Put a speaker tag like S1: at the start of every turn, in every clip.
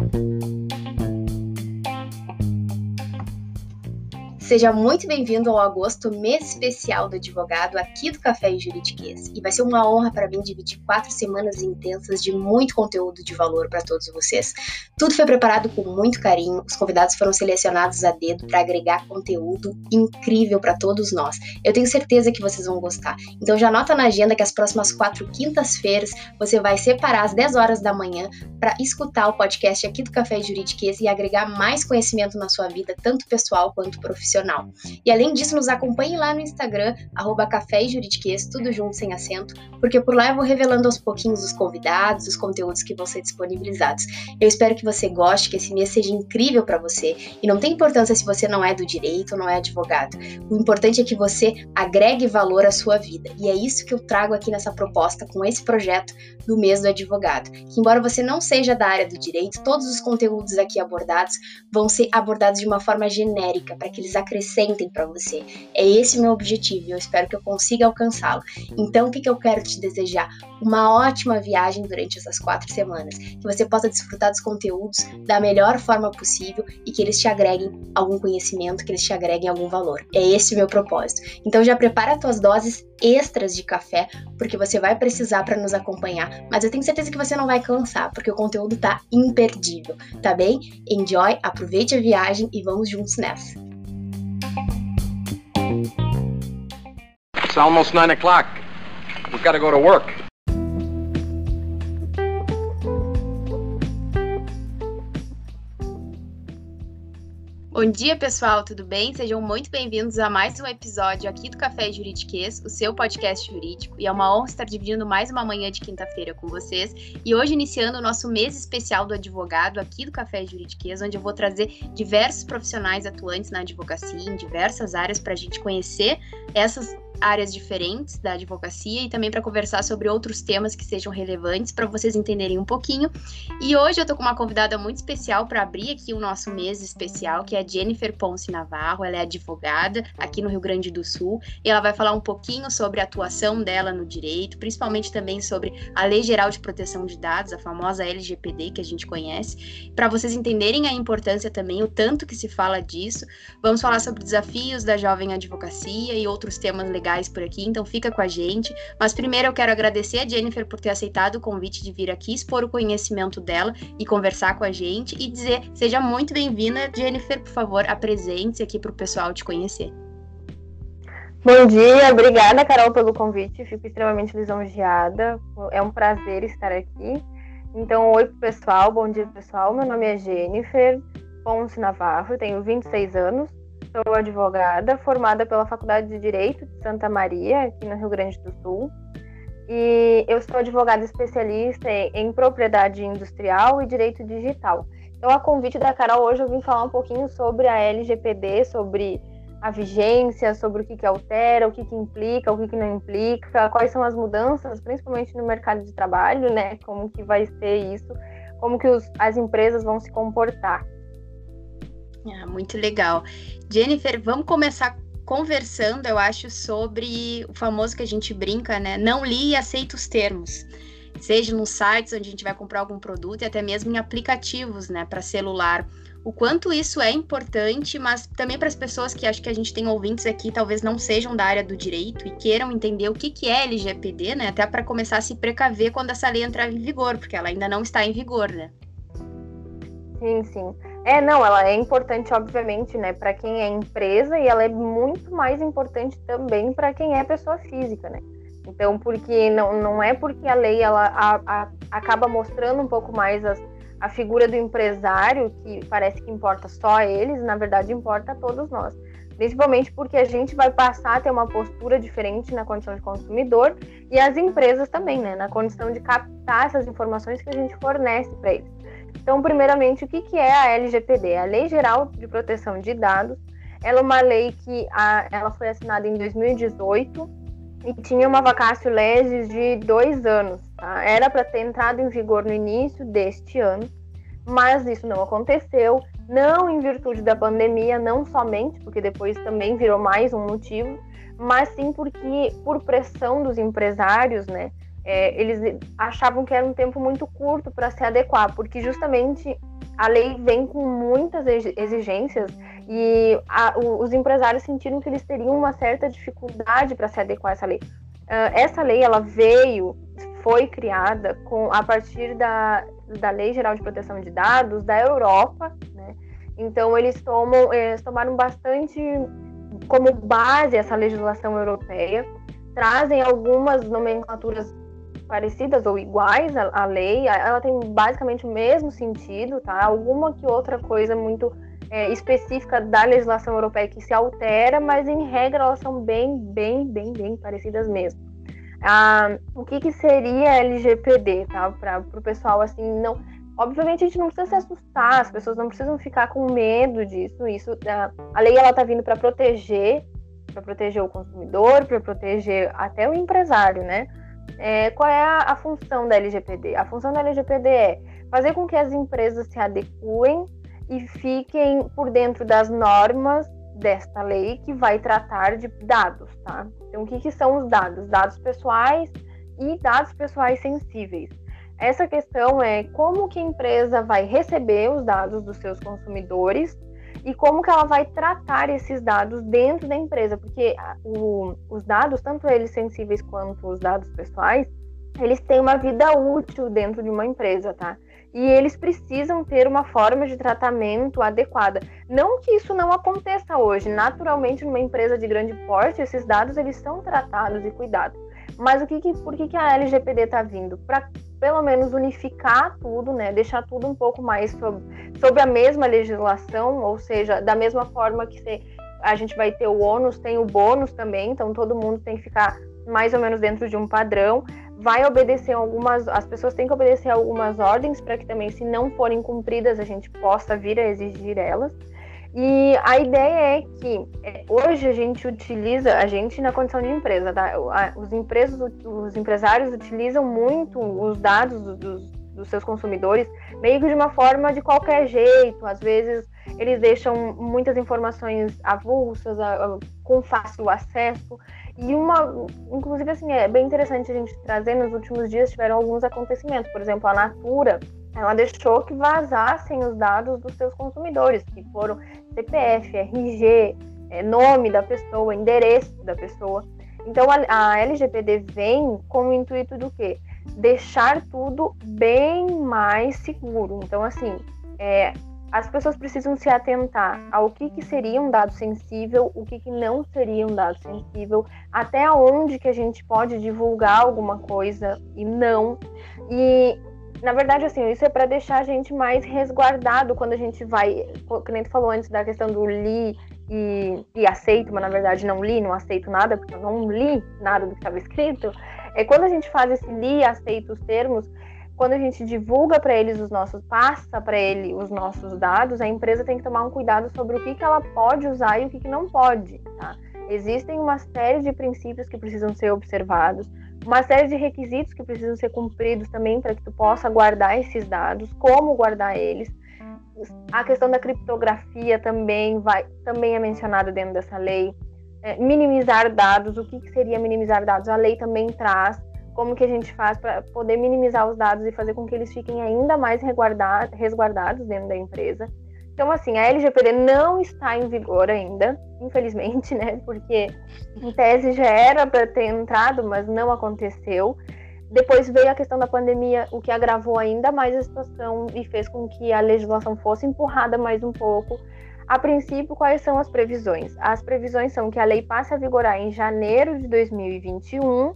S1: Bye. Seja muito bem-vindo ao agosto, mês especial do advogado aqui do Café e Juridiquês. E vai ser uma honra para mim dividir quatro semanas intensas de muito conteúdo de valor para todos vocês. Tudo foi preparado com muito carinho, os convidados foram selecionados a dedo para agregar conteúdo incrível para todos nós. Eu tenho certeza que vocês vão gostar. Então já anota na agenda que as próximas quatro quintas-feiras você vai separar às 10 horas da manhã para escutar o podcast aqui do Café Juridiquês e agregar mais conhecimento na sua vida, tanto pessoal quanto profissional profissional. E além disso, nos acompanhe lá no Instagram, arroba café e tudo junto sem acento, porque por lá eu vou revelando aos pouquinhos os convidados, os conteúdos que vão ser disponibilizados. Eu espero que você goste, que esse mês seja incrível para você. E não tem importância se você não é do direito ou não é advogado. O importante é que você agregue valor à sua vida. E é isso que eu trago aqui nessa proposta com esse projeto do mês do advogado. Que embora você não seja da área do direito, todos os conteúdos aqui abordados vão ser abordados de uma forma genérica, para que eles acrescentem para você. É esse o meu objetivo e eu espero que eu consiga alcançá-lo. Então, o que, que eu quero te desejar? Uma ótima viagem durante essas quatro semanas, que você possa desfrutar dos conteúdos da melhor forma possível e que eles te agreguem algum conhecimento, que eles te agreguem algum valor. É esse o meu propósito. Então, já prepara as tuas doses extras de café, porque você vai precisar para nos acompanhar, mas eu tenho certeza que você não vai cansar, porque o conteúdo tá imperdível, tá bem? Enjoy, aproveite a viagem e vamos juntos nessa.
S2: It's almost nine o'clock. We've got to go to work.
S1: Bom dia, pessoal, tudo bem? Sejam muito bem-vindos a mais um episódio aqui do Café Juridiquês, o seu podcast jurídico. E é uma honra estar dividindo mais uma manhã de quinta-feira com vocês. E hoje iniciando o nosso mês especial do advogado aqui do Café Juridiquês, onde eu vou trazer diversos profissionais atuantes na advocacia em diversas áreas para a gente conhecer essas áreas diferentes da advocacia e também para conversar sobre outros temas que sejam relevantes para vocês entenderem um pouquinho. E hoje eu tô com uma convidada muito especial para abrir aqui o nosso mês especial, que é a Jennifer Ponce Navarro. Ela é advogada aqui no Rio Grande do Sul e ela vai falar um pouquinho sobre a atuação dela no direito, principalmente também sobre a Lei Geral de Proteção de Dados, a famosa LGPD que a gente conhece, para vocês entenderem a importância também, o tanto que se fala disso. Vamos falar sobre desafios da jovem advocacia e outros temas legais legais por aqui, então fica com a gente. Mas primeiro eu quero agradecer a Jennifer por ter aceitado o convite de vir aqui, expor o conhecimento dela e conversar com a gente e dizer seja muito bem-vinda, Jennifer, por favor, apresente-se aqui para o pessoal te conhecer.
S3: Bom dia, obrigada, Carol, pelo convite. Fico extremamente lisonjeada. É um prazer estar aqui. Então, oi pessoal, bom dia pessoal. Meu nome é Jennifer Ponce Navarro, tenho 26 anos, Sou advogada, formada pela Faculdade de Direito de Santa Maria, aqui no Rio Grande do Sul. E eu sou advogada especialista em propriedade industrial e direito digital. Então, a convite da Carol, hoje eu vim falar um pouquinho sobre a LGPD, sobre a vigência, sobre o que, que altera, o que, que implica, o que, que não implica, quais são as mudanças, principalmente no mercado de trabalho, né? Como que vai ser isso, como que os, as empresas vão se comportar.
S1: Ah, muito legal. Jennifer, vamos começar conversando, eu acho, sobre o famoso que a gente brinca, né? Não li e aceita os termos. Seja nos sites onde a gente vai comprar algum produto e até mesmo em aplicativos, né, para celular. O quanto isso é importante, mas também para as pessoas que acho que a gente tem ouvintes aqui, talvez não sejam da área do direito e queiram entender o que, que é LGPD, né? Até para começar a se precaver quando essa lei entrar em vigor, porque ela ainda não está em vigor, né?
S3: Sim, sim. É, não, ela é importante, obviamente, né, para quem é empresa e ela é muito mais importante também para quem é pessoa física, né? Então, porque não, não é porque a lei ela a, a, acaba mostrando um pouco mais as, a figura do empresário, que parece que importa só a eles, na verdade importa a todos nós. Principalmente porque a gente vai passar a ter uma postura diferente na condição de consumidor e as empresas também, né? Na condição de captar essas informações que a gente fornece para eles. Então, primeiramente, o que, que é a LGPD? A Lei Geral de Proteção de Dados. Ela é uma lei que a, ela foi assinada em 2018 e tinha uma vacácio legis de dois anos. Tá? Era para ter entrado em vigor no início deste ano, mas isso não aconteceu, não em virtude da pandemia, não somente, porque depois também virou mais um motivo, mas sim porque por pressão dos empresários, né, é, eles achavam que era um tempo muito curto para se adequar, porque justamente a lei vem com muitas exigências e a, o, os empresários sentiram que eles teriam uma certa dificuldade para se adequar a essa lei. Uh, essa lei ela veio, foi criada com a partir da, da Lei Geral de Proteção de Dados da Europa, né? Então eles tomam, eles tomaram bastante como base essa legislação europeia, trazem algumas nomenclaturas parecidas ou iguais à, à lei, ela tem basicamente o mesmo sentido, tá? Alguma que outra coisa muito é, específica da legislação europeia que se altera, mas em regra elas são bem, bem, bem, bem parecidas mesmo. Ah, o que, que seria LGPD, tá? Para o pessoal assim não. Obviamente a gente não precisa se assustar, as pessoas não precisam ficar com medo disso. Isso, a, a lei ela está vindo para proteger, para proteger o consumidor, para proteger até o empresário, né? É, qual é a, a, função da LGPD? A função da LGPD é fazer com que as empresas se adequem e fiquem por dentro das normas desta lei que vai tratar de dados, tá? Então, o que, que são os dados? Dados pessoais e dados pessoais sensíveis. Essa questão é como que a empresa vai receber os dados dos seus consumidores e como que ela vai tratar esses dados dentro da empresa, porque o, os dados, tanto eles sensíveis quanto os dados pessoais, eles têm uma vida útil dentro de uma empresa, tá? E eles precisam ter uma forma de tratamento adequada. Não que isso não aconteça hoje, naturalmente numa empresa de grande porte, esses dados eles são tratados e cuidados. Mas o que, que por que, que a LGPD está vindo? Para pelo menos unificar tudo, né? Deixar tudo um pouco mais sob, sob a mesma legislação, ou seja, da mesma forma que se, a gente vai ter o ônus, tem o bônus também, então todo mundo tem que ficar mais ou menos dentro de um padrão. Vai obedecer algumas, as pessoas têm que obedecer algumas ordens para que também, se não forem cumpridas, a gente possa vir a exigir elas. E a ideia é que é, hoje a gente utiliza, a gente na condição de empresa, tá? os, empresas, os empresários utilizam muito os dados dos, dos seus consumidores meio que de uma forma de qualquer jeito. Às vezes eles deixam muitas informações avulsas, com fácil acesso. E uma, inclusive assim, é bem interessante a gente trazer, nos últimos dias tiveram alguns acontecimentos. Por exemplo, a Natura, ela deixou que vazassem os dados dos seus consumidores, que foram CPF, RG, é, nome da pessoa, endereço da pessoa. Então a, a LGPD vem com o intuito do quê? Deixar tudo bem mais seguro. Então, assim, é, as pessoas precisam se atentar ao que, que seria um dado sensível, o que, que não seria um dado sensível, até onde que a gente pode divulgar alguma coisa e não. E na verdade, assim, isso é para deixar a gente mais resguardado quando a gente vai. Como a falou antes da questão do li e, e aceito, mas na verdade não li, não aceito nada, porque eu não li nada do que estava escrito. É quando a gente faz esse li aceito os termos, quando a gente divulga para eles os nossos, passa para ele os nossos dados, a empresa tem que tomar um cuidado sobre o que, que ela pode usar e o que, que não pode, tá? Existem uma série de princípios que precisam ser observados uma série de requisitos que precisam ser cumpridos também para que tu possa guardar esses dados, como guardar eles. A questão da criptografia também vai também é mencionada dentro dessa lei. É, minimizar dados, o que, que seria minimizar dados? A lei também traz como que a gente faz para poder minimizar os dados e fazer com que eles fiquem ainda mais resguardados dentro da empresa. Então, assim, a LGPD não está em vigor ainda, infelizmente, né? Porque em tese já era para ter entrado, mas não aconteceu. Depois veio a questão da pandemia, o que agravou ainda mais a situação e fez com que a legislação fosse empurrada mais um pouco. A princípio, quais são as previsões? As previsões são que a lei passe a vigorar em janeiro de 2021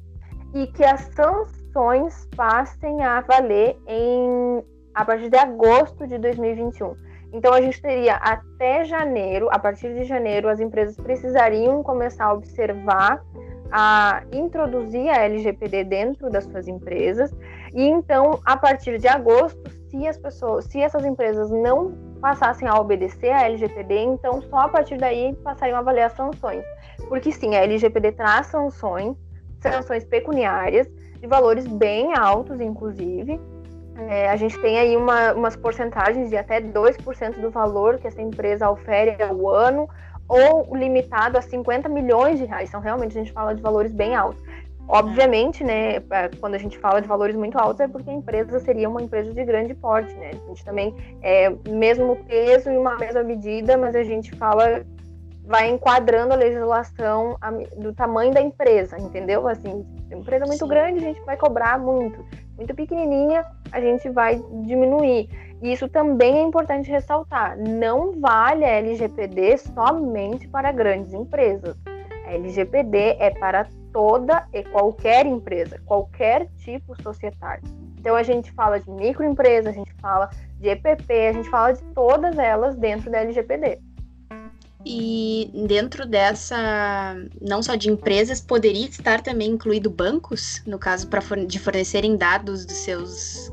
S3: e que as sanções passem a valer em a partir de agosto de 2021. Então a gente teria até janeiro, a partir de janeiro, as empresas precisariam começar a observar, a introduzir a LGPD dentro das suas empresas. E então, a partir de agosto, se as pessoas, se essas empresas não passassem a obedecer a LGPD, então só a partir daí passariam a as sanções. Porque sim, a LGPD traz sanções, sanções pecuniárias, de valores bem altos, inclusive, é, a gente tem aí uma, umas porcentagens de até 2% do valor que essa empresa ofere ao ano, ou limitado a 50 milhões de reais. Então, realmente, a gente fala de valores bem altos. Obviamente, né, é, quando a gente fala de valores muito altos é porque a empresa seria uma empresa de grande porte, né? A gente também é mesmo peso e uma mesma medida, mas a gente fala vai enquadrando a legislação do tamanho da empresa, entendeu? Assim, empresa muito Sim. grande, a gente vai cobrar muito. Muito pequenininha, a gente vai diminuir. E isso também é importante ressaltar. Não vale a LGPD somente para grandes empresas. A LGPD é para toda e qualquer empresa, qualquer tipo societário. Então a gente fala de microempresa, a gente fala de EPP, a gente fala de todas elas dentro da LGPD.
S1: E dentro dessa, não só de empresas, poderia estar também incluído bancos, no caso pra, de fornecerem dados dos seus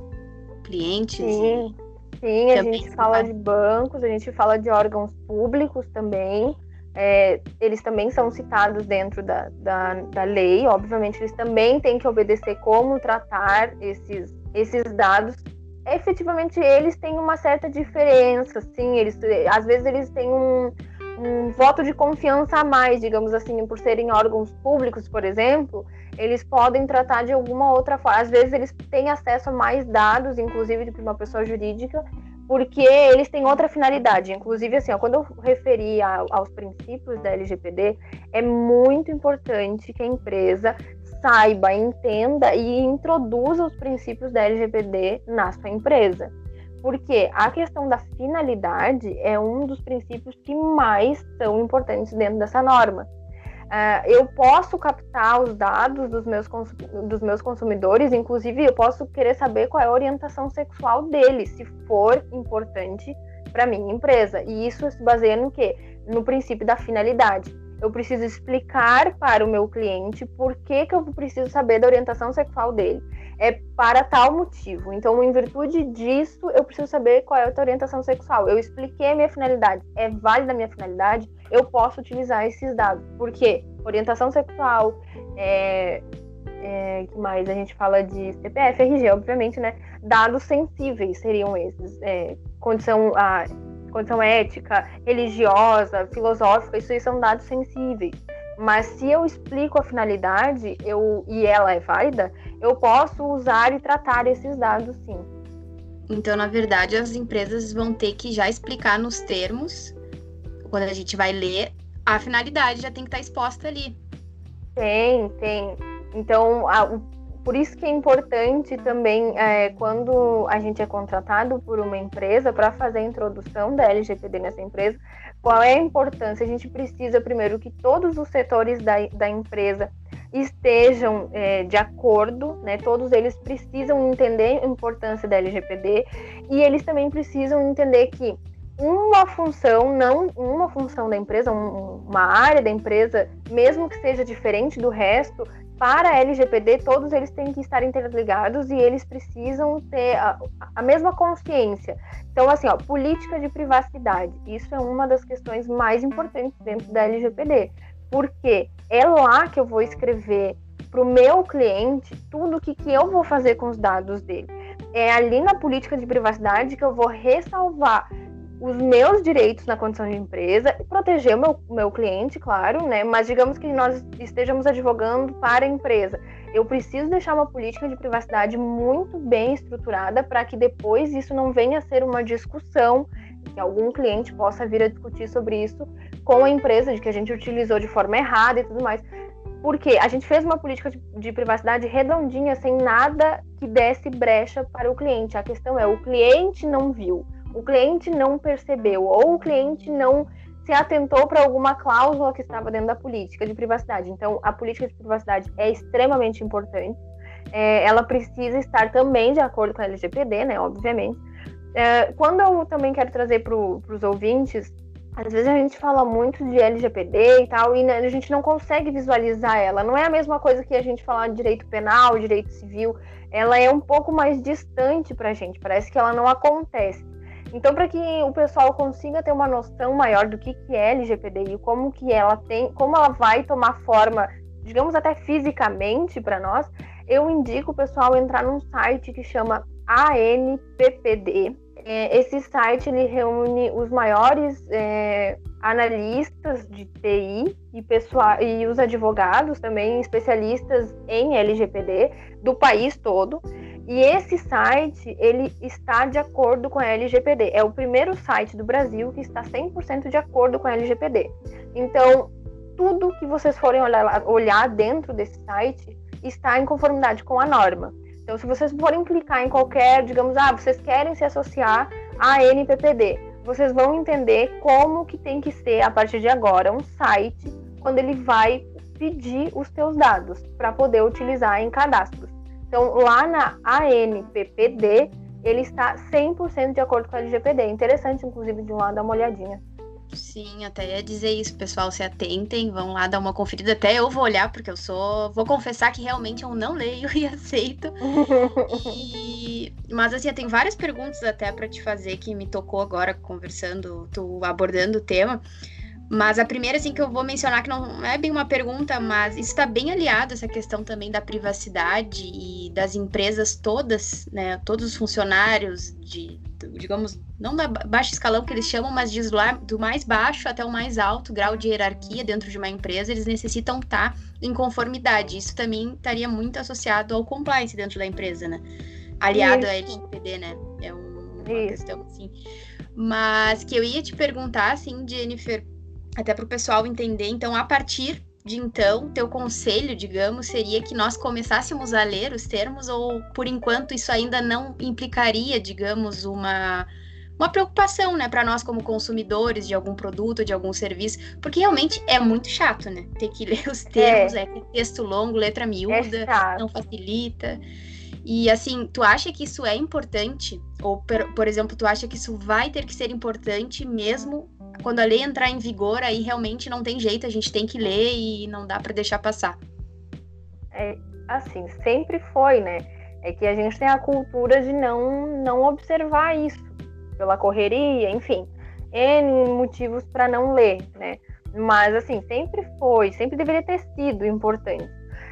S1: clientes?
S3: Sim, sim a gente fala de bancos, a gente fala de órgãos públicos também. É, eles também são citados dentro da, da, da lei, obviamente eles também têm que obedecer como tratar esses, esses dados efetivamente eles têm uma certa diferença, sim, eles às vezes eles têm um, um voto de confiança a mais, digamos assim, por serem órgãos públicos, por exemplo, eles podem tratar de alguma outra forma. Às vezes eles têm acesso a mais dados, inclusive que uma pessoa jurídica, porque eles têm outra finalidade. Inclusive, assim, ó, quando eu referi a, aos princípios da LGPD, é muito importante que a empresa saiba, entenda e introduza os princípios da LGPD na sua empresa. Porque a questão da finalidade é um dos princípios que mais são importantes dentro dessa norma. Uh, eu posso captar os dados dos meus, dos meus consumidores, inclusive eu posso querer saber qual é a orientação sexual deles, se for importante para minha empresa. E isso se baseia no quê? No princípio da finalidade eu preciso explicar para o meu cliente por que, que eu preciso saber da orientação sexual dele. É para tal motivo. Então, em virtude disso, eu preciso saber qual é a orientação sexual. Eu expliquei a minha finalidade. É válida a minha finalidade? Eu posso utilizar esses dados. Por quê? Orientação sexual, é, é, que mais? A gente fala de CPF, RG, obviamente, né? Dados sensíveis seriam esses. É, condição, a, condição ética, religiosa, filosófica, isso aí são dados sensíveis. Mas se eu explico a finalidade eu, e ela é válida, eu posso usar e tratar esses dados sim.
S1: Então, na verdade, as empresas vão ter que já explicar nos termos, quando a gente vai ler, a finalidade já tem que estar exposta ali.
S3: Tem, tem. Então, a, o por isso que é importante também, é, quando a gente é contratado por uma empresa para fazer a introdução da LGPD nessa empresa, qual é a importância? A gente precisa, primeiro, que todos os setores da, da empresa estejam é, de acordo, né? Todos eles precisam entender a importância da LGPD e eles também precisam entender que uma função, não uma função da empresa, um, uma área da empresa, mesmo que seja diferente do resto, para a LGPD, todos eles têm que estar interligados e eles precisam ter a, a, mesma consciência. Então, assim, ó, política de privacidade, isso é uma das questões mais importantes dentro da LGPD, porque é lá que eu vou escrever para o meu cliente tudo o que, que eu vou fazer com os dados dele. É ali na política de privacidade que eu vou ressalvar os meus direitos na condição de empresa e proteger o meu, meu cliente, claro, né? Mas digamos que nós estejamos advogando para a empresa. Eu preciso deixar uma política de privacidade muito bem estruturada para que depois isso não venha a ser uma discussão, que algum cliente possa vir a discutir sobre isso com a empresa, de que a gente utilizou de forma errada e tudo mais. Porque a gente fez uma política de, de privacidade redondinha, sem nada que desse brecha para o cliente. A questão é, o cliente não viu o cliente não percebeu ou o cliente não se atentou para alguma cláusula que estava dentro da política de privacidade. Então, a política de privacidade é extremamente importante. É, ela precisa estar também de acordo com a LGPD, né? Obviamente. É, quando eu também quero trazer para os ouvintes, às vezes a gente fala muito de LGPD e tal, e a gente não consegue visualizar ela. Não é a mesma coisa que a gente falar de direito penal, direito civil. Ela é um pouco mais distante para a gente. Parece que ela não acontece. Então, para que o pessoal consiga ter uma noção maior do que, que é LGPD e como que ela tem, como ela vai tomar forma, digamos até fisicamente para nós, eu indico o pessoal entrar num site que chama ANPPD. É, esse site ele reúne os maiores é, analistas de TI e, pessoal, e os advogados também especialistas em LGPD do país todo. E esse site, ele está de acordo com a LGPD. É o primeiro site do Brasil que está 100% de acordo com a LGPD. Então, tudo que vocês forem olhar, olhar dentro desse site está em conformidade com a norma. Então, se vocês forem clicar em qualquer, digamos, ah, vocês querem se associar à NPPD, vocês vão entender como que tem que ser a partir de agora um site quando ele vai pedir os teus dados para poder utilizar em cadastros. Então, lá na ANPPD, ele está 100% de acordo com a LGPD. Interessante, inclusive, de um lado dar uma olhadinha.
S4: Sim, até ia dizer isso, pessoal, se atentem, vão lá dar uma conferida. Até eu vou olhar, porque eu sou. Vou confessar que realmente eu não leio e aceito. E... Mas assim, tem várias perguntas até para te fazer que me tocou agora conversando, tu abordando o tema. Mas a primeira, assim, que eu vou mencionar, que não é bem uma pergunta, mas está bem aliado, essa questão também da privacidade e das empresas todas, né? Todos os funcionários de, digamos, não da baixa escalão que eles chamam, mas de lá, do mais baixo até o mais alto grau de hierarquia dentro de uma empresa, eles necessitam estar tá em conformidade. Isso também estaria muito associado ao compliance dentro da empresa, né? Aliado Isso. à LGPD, né? É uma Isso. questão assim. Mas que eu ia te perguntar, assim, Jennifer, até para o pessoal entender. Então, a partir de então, teu conselho, digamos, seria que nós começássemos a ler os termos, ou por enquanto isso ainda não implicaria, digamos, uma, uma preocupação, né, para nós como consumidores de algum produto, de algum serviço, porque realmente é muito chato, né? Ter que ler os termos, é, é texto longo, letra miúda, é não facilita. E assim, tu acha que isso é importante? Ou, por, por exemplo, tu acha que isso vai ter que ser importante mesmo quando a lei entrar em vigor, aí realmente não tem jeito, a gente tem que ler e não dá para deixar passar.
S3: É, assim, sempre foi, né? É que a gente tem a cultura de não, não observar isso, pela correria, enfim, N motivos para não ler, né? Mas, assim, sempre foi, sempre deveria ter sido importante.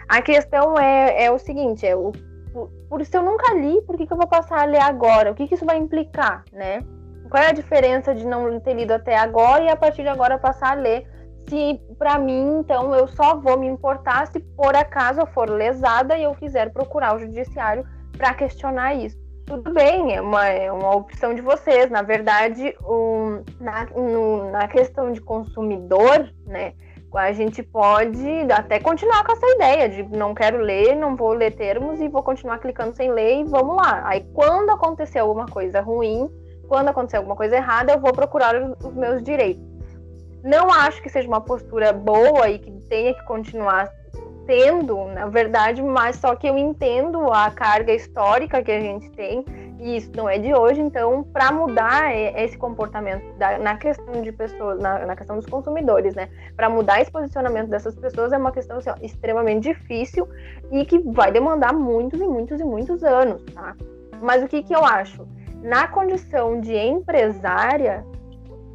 S3: A questão é, é o seguinte, é o, por, por se eu nunca li, por que, que eu vou passar a ler agora? O que, que isso vai implicar, né? Qual é a diferença de não ter lido até agora e a partir de agora passar a ler? Se para mim, então, eu só vou me importar se por acaso eu for lesada e eu quiser procurar o judiciário para questionar isso. Tudo bem, é uma, é uma opção de vocês. Na verdade, um, na, no, na questão de consumidor, né? a gente pode até continuar com essa ideia de não quero ler, não vou ler termos e vou continuar clicando sem ler e vamos lá. Aí quando acontecer alguma coisa ruim, quando acontecer alguma coisa errada, eu vou procurar os meus direitos. Não acho que seja uma postura boa e que tenha que continuar tendo, na verdade, mas só que eu entendo a carga histórica que a gente tem e isso não é de hoje, então, para mudar esse comportamento da, na questão de pessoas, na, na questão dos consumidores, né? Para mudar esse posicionamento dessas pessoas é uma questão assim, ó, extremamente difícil e que vai demandar muitos e muitos e muitos anos, tá? Mas o que, que eu acho? Na condição de empresária,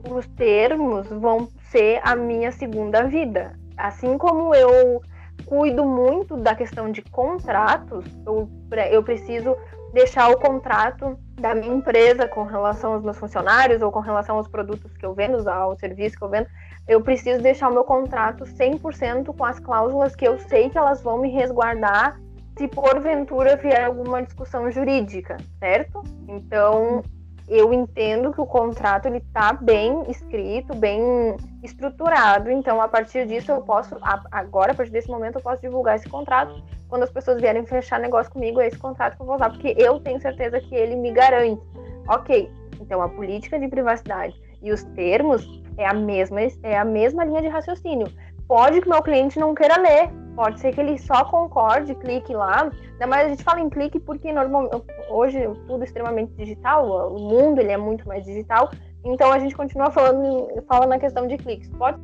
S3: os termos vão ser a minha segunda vida. Assim como eu cuido muito da questão de contratos, eu, eu preciso deixar o contrato da minha empresa com relação aos meus funcionários ou com relação aos produtos que eu vendo, ao serviço que eu vendo, eu preciso deixar o meu contrato 100% com as cláusulas que eu sei que elas vão me resguardar se porventura vier alguma discussão jurídica, certo? Então, eu entendo que o contrato ele está bem escrito, bem estruturado. Então, a partir disso, eu posso agora, a partir desse momento, eu posso divulgar esse contrato. Quando as pessoas vierem fechar negócio comigo, é esse contrato que eu vou usar, porque eu tenho certeza que ele me garante. Ok. Então, a política de privacidade e os termos é a mesma é a mesma linha de raciocínio. Pode que meu cliente não queira ler, Pode ser que ele só concorde, clique lá. Mais a gente fala em clique porque normalmente hoje tudo extremamente digital, o mundo ele é muito mais digital. Então a gente continua falando, falando na questão de cliques. Pode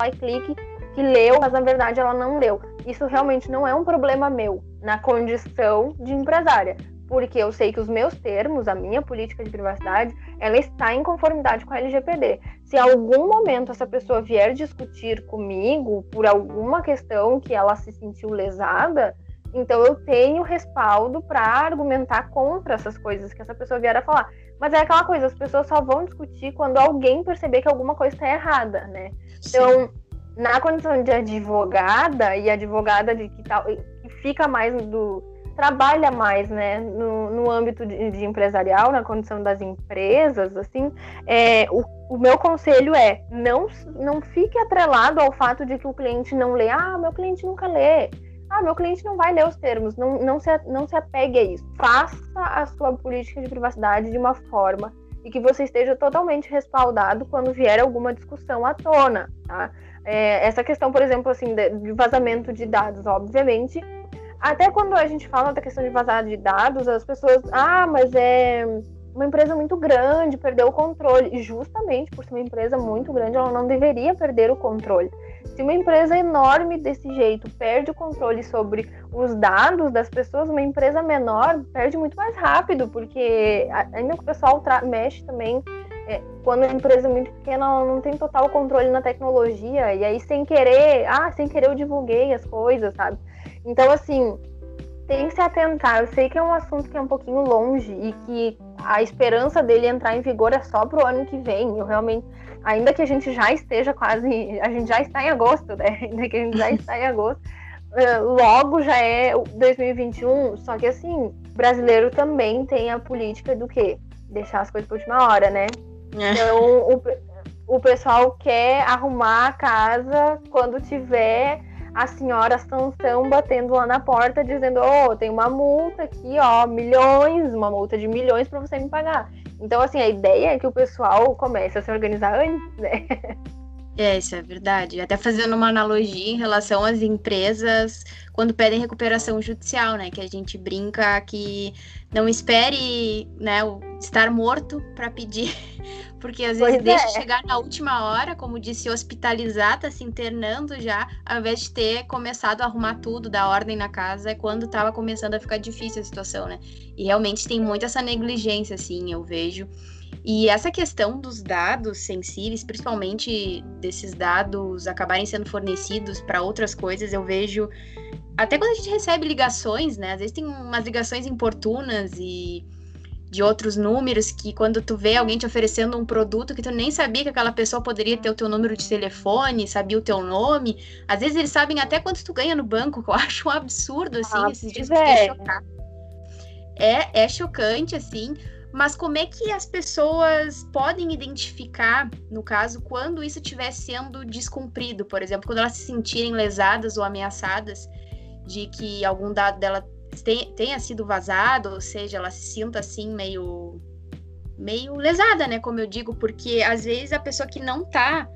S3: ser clique que leu, mas na verdade ela não leu. Isso realmente não é um problema meu na condição de empresária porque eu sei que os meus termos, a minha política de privacidade, ela está em conformidade com a LGPD. Se em algum momento essa pessoa vier discutir comigo por alguma questão que ela se sentiu lesada, Então eu tenho respaldo para argumentar contra essas coisas que essa pessoa vier a falar. Mas é aquela coisa, as pessoas só vão discutir quando alguém perceber que alguma coisa está errada, né? Então, na condição de advogada e advogada de que, tal, que fica mais do trabalha mais, né, no, no âmbito de, de, empresarial, na condição das empresas, assim, é, o, o meu conselho é não não fique atrelado ao fato de que o cliente não lê. Ah, meu cliente nunca lê. Ah, meu cliente não vai ler os termos. Não, não, se, não se apegue a isso. Faça a sua política de privacidade de uma forma e que você esteja totalmente respaldado quando vier alguma discussão à tona, tá? É, essa questão, por exemplo, assim, de, de, vazamento de dados, obviamente, até quando a gente fala da questão de vazar de dados, as pessoas, ah, mas é uma empresa muito grande, perdeu o controle. E justamente por ser uma empresa muito grande, ela não deveria perder o controle. Se uma empresa enorme desse jeito perde o controle sobre os dados das pessoas, uma empresa menor perde muito mais rápido, porque ainda que o pessoal mexe também. É, quando a empresa é muito pequena, ela não tem total controle na tecnologia, e aí sem querer, ah, sem querer eu divulguei as coisas, sabe? Então, assim, tem que se atentar. Eu sei que é um assunto que é um pouquinho longe e que a esperança dele entrar em vigor é só pro ano que vem. Eu realmente, ainda que a gente já esteja quase, a gente já está em agosto, né? Ainda que a gente já está em agosto, eh, logo já é 2021. Só que assim, o brasileiro também tem a política do quê? Deixar as coisas por última hora, né? É. Então, o, o pessoal quer arrumar a casa quando tiver as senhoras estão batendo lá na porta dizendo: Ô, oh, tem uma multa aqui, ó, milhões, uma multa de milhões para você me pagar. Então, assim, a ideia é que o pessoal comece a se organizar antes, né?
S4: É, isso é verdade. Até fazendo uma analogia em relação às empresas quando pedem recuperação judicial, né? Que a gente brinca que não espere, né, estar morto para pedir, porque às vezes pois deixa é. chegar na última hora, como disse, hospitalizar, tá se internando já, ao invés de ter começado a arrumar tudo, dar ordem na casa, é quando tava começando a ficar difícil a situação, né? E realmente tem muito essa negligência, assim, eu vejo. E essa questão dos dados sensíveis, principalmente desses dados acabarem sendo fornecidos para outras coisas, eu vejo até quando a gente recebe ligações, né? Às vezes tem umas ligações importunas e de outros números que quando tu vê alguém te oferecendo um produto que tu nem sabia que aquela pessoa poderia ter o teu número de telefone, sabia o teu nome, às vezes eles sabem até quanto tu ganha no banco, que eu acho um absurdo assim, ah, esses dias é. É, é chocante assim, mas como é que as pessoas podem identificar, no caso, quando isso estiver sendo descumprido, por exemplo, quando elas se sentirem lesadas ou ameaçadas de que algum dado dela tenha sido vazado, ou seja, ela se sinta assim meio meio lesada, né, como eu digo, porque às vezes a pessoa que não tá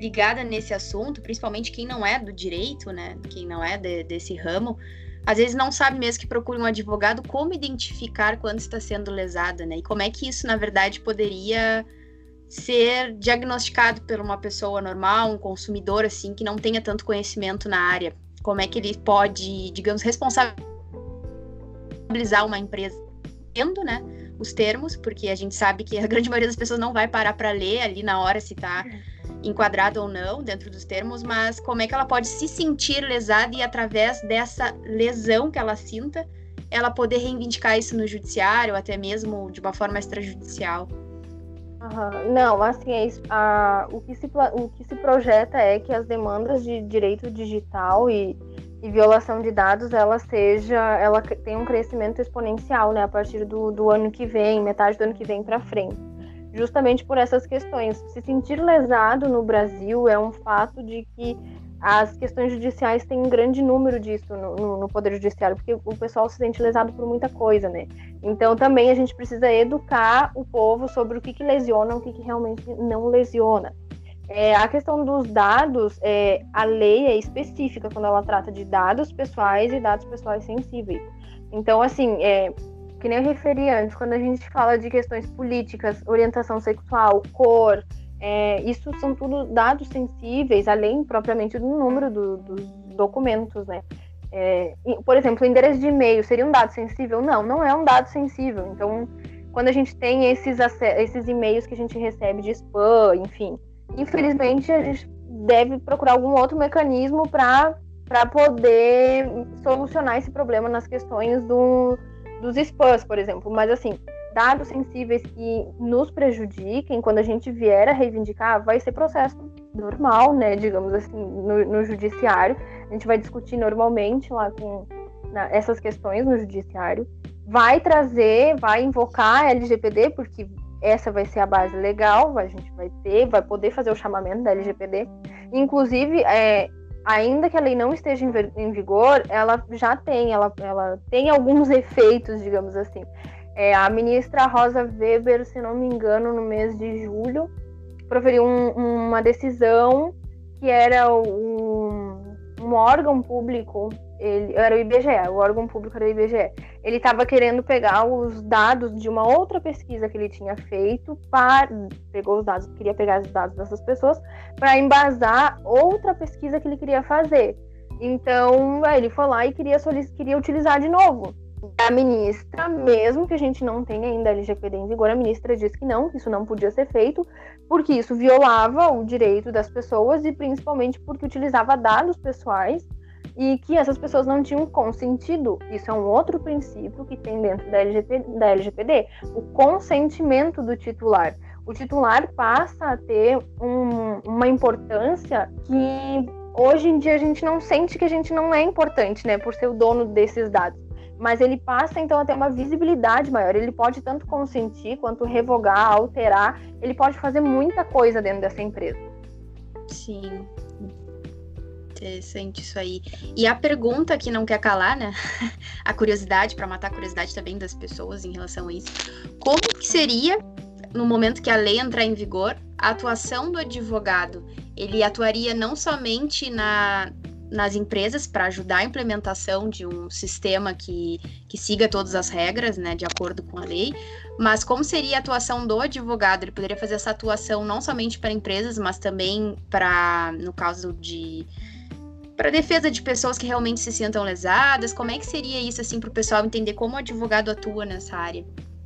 S4: ligada nesse assunto, principalmente quem não é do direito, né, quem não é de, desse ramo, às vezes não sabe mesmo que procura um advogado como identificar quando está sendo lesada, né? E como é que isso, na verdade, poderia ser diagnosticado por uma pessoa normal, um consumidor assim que não tenha tanto conhecimento na área. Como é que ele pode, digamos, responsabilizar uma empresa tendo, né, os termos, porque a gente sabe que a grande maioria das pessoas não vai parar para ler ali na hora se está enquadrado ou não dentro dos termos, mas como é que ela pode se sentir lesada e através dessa lesão que ela sinta, ela poder reivindicar isso no judiciário, até mesmo de uma forma extrajudicial.
S3: Uhum. Não, assim, é isso, a, o, que se, o que se projeta é que as demandas de direito digital e, e violação de dados, ela seja, ela tem um crescimento exponencial, né, a partir do, do ano que vem, metade do ano que vem para frente justamente por essas questões. Se sentir lesado no Brasil é um fato de que as questões judiciais têm um grande número disso no, no, no, Poder Judiciário, porque o pessoal se sente lesado por muita coisa, né? Então também a gente precisa educar o povo sobre o que, que lesiona o que, que realmente não lesiona. É, a questão dos dados, é, a lei é específica quando ela trata de dados pessoais e dados pessoais sensíveis. Então, assim, é, que nem eu referi antes, quando a gente fala de questões políticas, orientação sexual, cor, é, isso são tudo dados sensíveis, além propriamente do número do, dos documentos, né? É, por exemplo, o endereço de e-mail seria um dado sensível? Não, não é um dado sensível. Então, quando a gente tem esses, esses e-mails que a gente recebe de spam, enfim, infelizmente a gente deve procurar algum outro mecanismo para poder solucionar esse problema nas questões do, dos spams, por exemplo. Mas assim, dados sensíveis que nos prejudiquem, quando a gente vier a reivindicar, vai ser processo normal, né? Digamos assim, no, no judiciário. A gente vai discutir normalmente lá com na, essas questões no judiciário. Vai trazer, vai invocar a LGPD, porque essa vai ser a base legal, a gente vai ter, vai poder fazer o chamamento da LGPD. Inclusive, é, ainda que a lei não esteja em, vigor, ela já tem, ela, ela tem alguns efeitos, digamos assim. É, a ministra Rosa Weber, se não me engano, no mês de julho, proferiu um, uma decisão que era um, um órgão público ele era o IBGE, o órgão público era o IBGE. Ele estava querendo pegar os dados de uma outra pesquisa que ele tinha feito, para, pegou os dados, queria pegar os dados dessas pessoas para embasar outra pesquisa que ele queria fazer. Então, ele foi lá e queria, queria utilizar de novo. A ministra, mesmo que a gente não tenha ainda LGPD em vigor, a ministra disse que não, que isso não podia ser feito, porque isso violava o direito das pessoas e principalmente porque utilizava dados pessoais e que essas pessoas não tinham consentido. Isso é um outro princípio que tem dentro da, LGP, da LGPD, o consentimento do titular. O titular passa a ter um, uma importância que hoje em dia a gente não sente que a gente não é importante, né, por ser o dono desses dados. Mas ele passa então a ter uma visibilidade maior. Ele pode tanto consentir quanto revogar, alterar. Ele pode fazer muita coisa dentro dessa empresa.
S4: Sim, Interessante isso aí. E a pergunta que não quer calar, né? a curiosidade, para matar a curiosidade também das pessoas em relação a isso. Como que seria, no momento que a lei entrar em vigor, a atuação do advogado? Ele atuaria não somente na, nas empresas para ajudar a implementação de um sistema que, que siga todas as regras, né, de acordo com a lei, mas como seria a atuação do advogado? Ele poderia fazer essa atuação não somente para empresas, mas também para, no caso de para defesa de pessoas que realmente se sintam lesadas? Como é que seria isso assim para o pessoal entender como o advogado atua nessa área?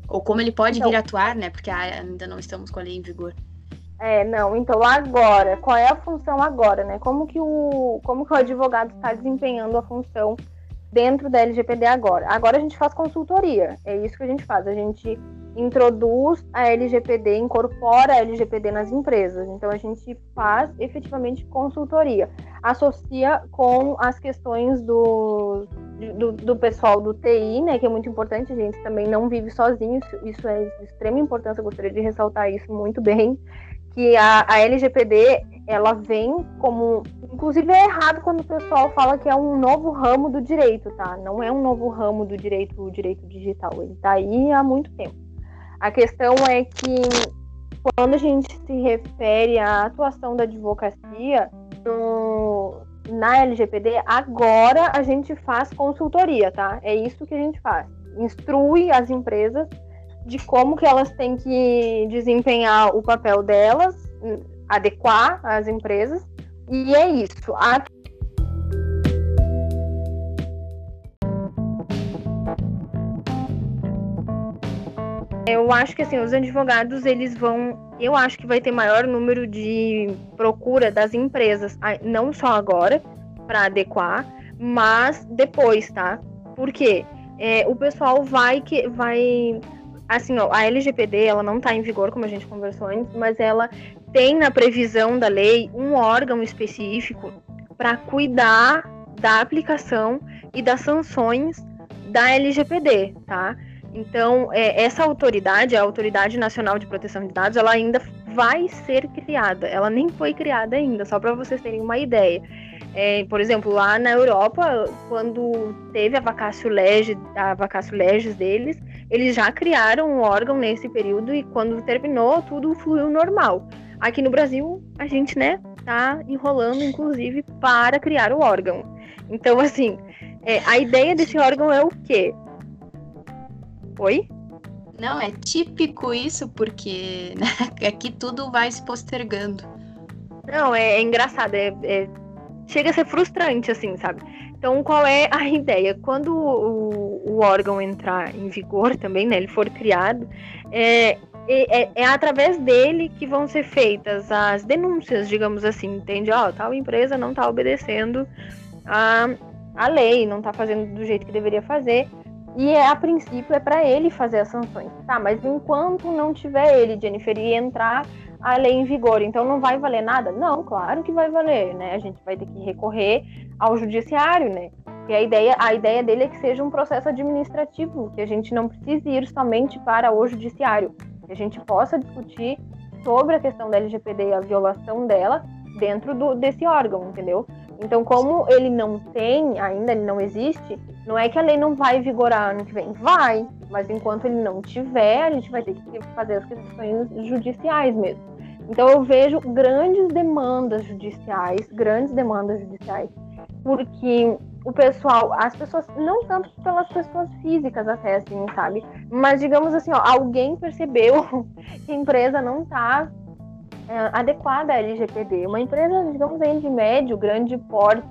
S4: Ou como ele pode então, vir atuar, né? Porque ainda não estamos com a lei em vigor.
S3: É, não. Então agora, qual é a função agora, né? Como que o, como que o advogado está desempenhando a função dentro da LGPD agora? Agora a gente faz consultoria. É isso que a gente faz. A gente introduz a LGPD, incorpora a LGPD nas empresas. Então a gente faz efetivamente consultoria, associa com as questões do, do, do, pessoal do TI, né, que é muito importante, a gente também não vive sozinho, isso, é de extrema importância, eu gostaria de ressaltar isso muito bem, que a, a LGPD, ela vem como, inclusive é errado quando o pessoal fala que é um novo ramo do direito, tá? Não é um novo ramo do direito, o direito digital, ele tá aí há muito tempo. A questão é que quando a gente se refere à atuação da advocacia no, na LGPD, agora a gente faz consultoria, tá? É isso que a gente faz. Instrui as empresas de como que elas têm que desempenhar o papel delas, adequar as empresas, e é isso. A Eu acho que assim, os advogados, eles vão. Eu acho que vai ter maior número de procura das empresas, não só agora, para adequar, mas depois, tá? Por quê? É, o pessoal vai que vai. Assim, ó, a LGPD ela não está em vigor, como a gente conversou antes, mas ela tem na previsão da lei um órgão específico para cuidar da aplicação e das sanções da LGPD, tá? Então, é, essa autoridade, a Autoridade Nacional de Proteção de Dados, ela ainda vai ser criada. Ela nem foi criada ainda, só para vocês terem uma ideia. É, por exemplo, lá na Europa, quando teve a vacatio legis, a vacatio legis deles, eles já criaram um órgão nesse período e quando terminou, tudo fluiu normal. Aqui no Brasil, a gente, né, tá enrolando, inclusive, para criar o órgão. Então, assim, é, a ideia desse órgão é o quê? Oi?
S4: Não, é típico isso, porque né, aqui tudo vai se postergando.
S3: Não, é, é engraçado, é, é, chega a ser frustrante, assim, sabe? Então, qual é a ideia? Quando o, o órgão entrar em vigor também, né, ele for criado, é, é, é, através dele que vão ser feitas as denúncias, digamos assim, entende? Ó, oh, tal empresa não está obedecendo a, a lei, não está fazendo do jeito que deveria fazer. E é, a princípio é para ele fazer as sanções. Tá, mas enquanto não tiver ele, Jennifer, e entrar a lei em vigor, então não vai valer nada? Não, claro que vai valer, né? A gente vai ter que recorrer ao judiciário, né? E a ideia, a ideia dele é que seja um processo administrativo, que a gente não precise ir somente para o judiciário, que a gente possa discutir sobre a questão da LGPD e a violação dela dentro do, desse órgão, entendeu? Então, como ele não tem, ainda ele não existe, não é que a lei não vai vigorar ano que vem. Vai, mas enquanto ele não tiver, a gente vai ter que fazer as questões judiciais mesmo. Então, eu vejo grandes demandas judiciais, grandes demandas judiciais, porque o pessoal, as pessoas, não tanto pelas pessoas físicas até, assim, sabe? Mas digamos assim, ó, alguém percebeu que a empresa não está é, adequada à LGPD. Uma empresa, digamos aí, de médio, grande porte,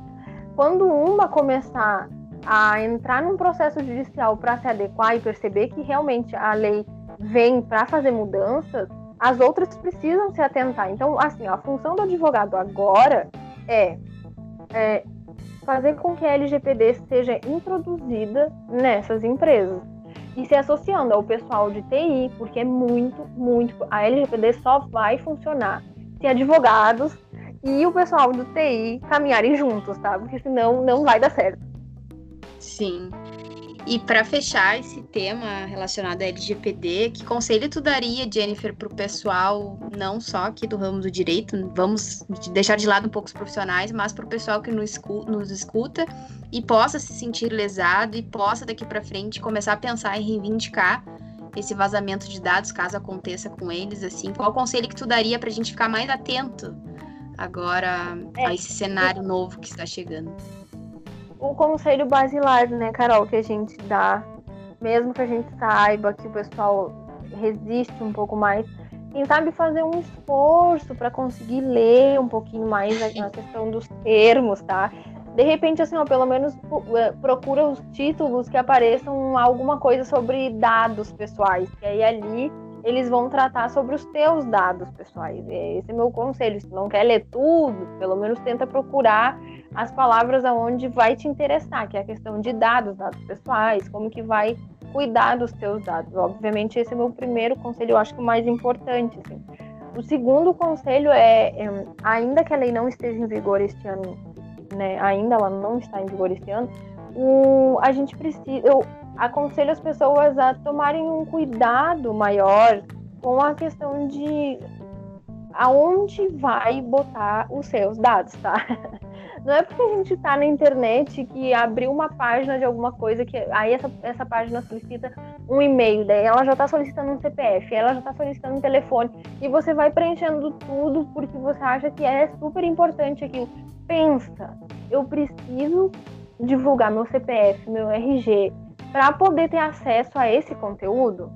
S3: quando uma começar a entrar num processo judicial para se adequar e perceber que realmente a lei vem para fazer mudanças, as outras precisam se atentar. Então, assim, a função do advogado agora é, é fazer com que a LGPD seja introduzida nessas empresas e se associando ao pessoal de TI, porque é muito, muito. A LGPD só vai funcionar se advogados e o pessoal do TI caminharem juntos, tá? Porque senão não vai dar certo.
S4: Sim. E para fechar esse tema relacionado à LGPD, que conselho tu daria, Jennifer, para o pessoal, não só aqui do ramo do direito, vamos deixar de lado um pouco os profissionais, mas para o pessoal que nos escuta e possa se sentir lesado e possa daqui para frente começar a pensar em reivindicar esse vazamento de dados, caso aconteça com eles, assim, qual conselho que tu daria para a gente ficar mais atento agora é. a esse cenário novo que está chegando?
S3: O conselho basilar, né, Carol, que a gente dá, mesmo que a gente saiba que o pessoal resiste um pouco mais, quem sabe fazer um esforço para conseguir ler um pouquinho mais a, questão dos termos, tá? De repente, assim, ó, pelo menos é, procura os títulos que apareçam alguma coisa sobre dados pessoais, que aí ali eles vão tratar sobre os teus dados pessoais. Esse é meu conselho. Se não quer ler tudo, pelo menos tenta procurar as palavras aonde vai te interessar, que é a questão de dados, dados pessoais, como que vai cuidar dos teus dados. Obviamente, esse é meu primeiro conselho, eu acho que o mais importante. Assim. O segundo conselho é, é, ainda que a lei não esteja em vigor este ano, né, ainda ela não está em vigor este ano, o, a gente precisa, eu aconselho as pessoas a tomarem um cuidado maior com a questão de aonde vai botar os seus dados, tá? Não é porque a gente está na internet que abriu uma página de alguma coisa que aí essa, essa página solicita um e-mail, daí ela já está solicitando um CPF, ela já está solicitando um telefone e você vai preenchendo tudo porque você acha que é super importante aquilo. Pensa, eu preciso divulgar meu CPF, meu RG para poder ter acesso a esse conteúdo.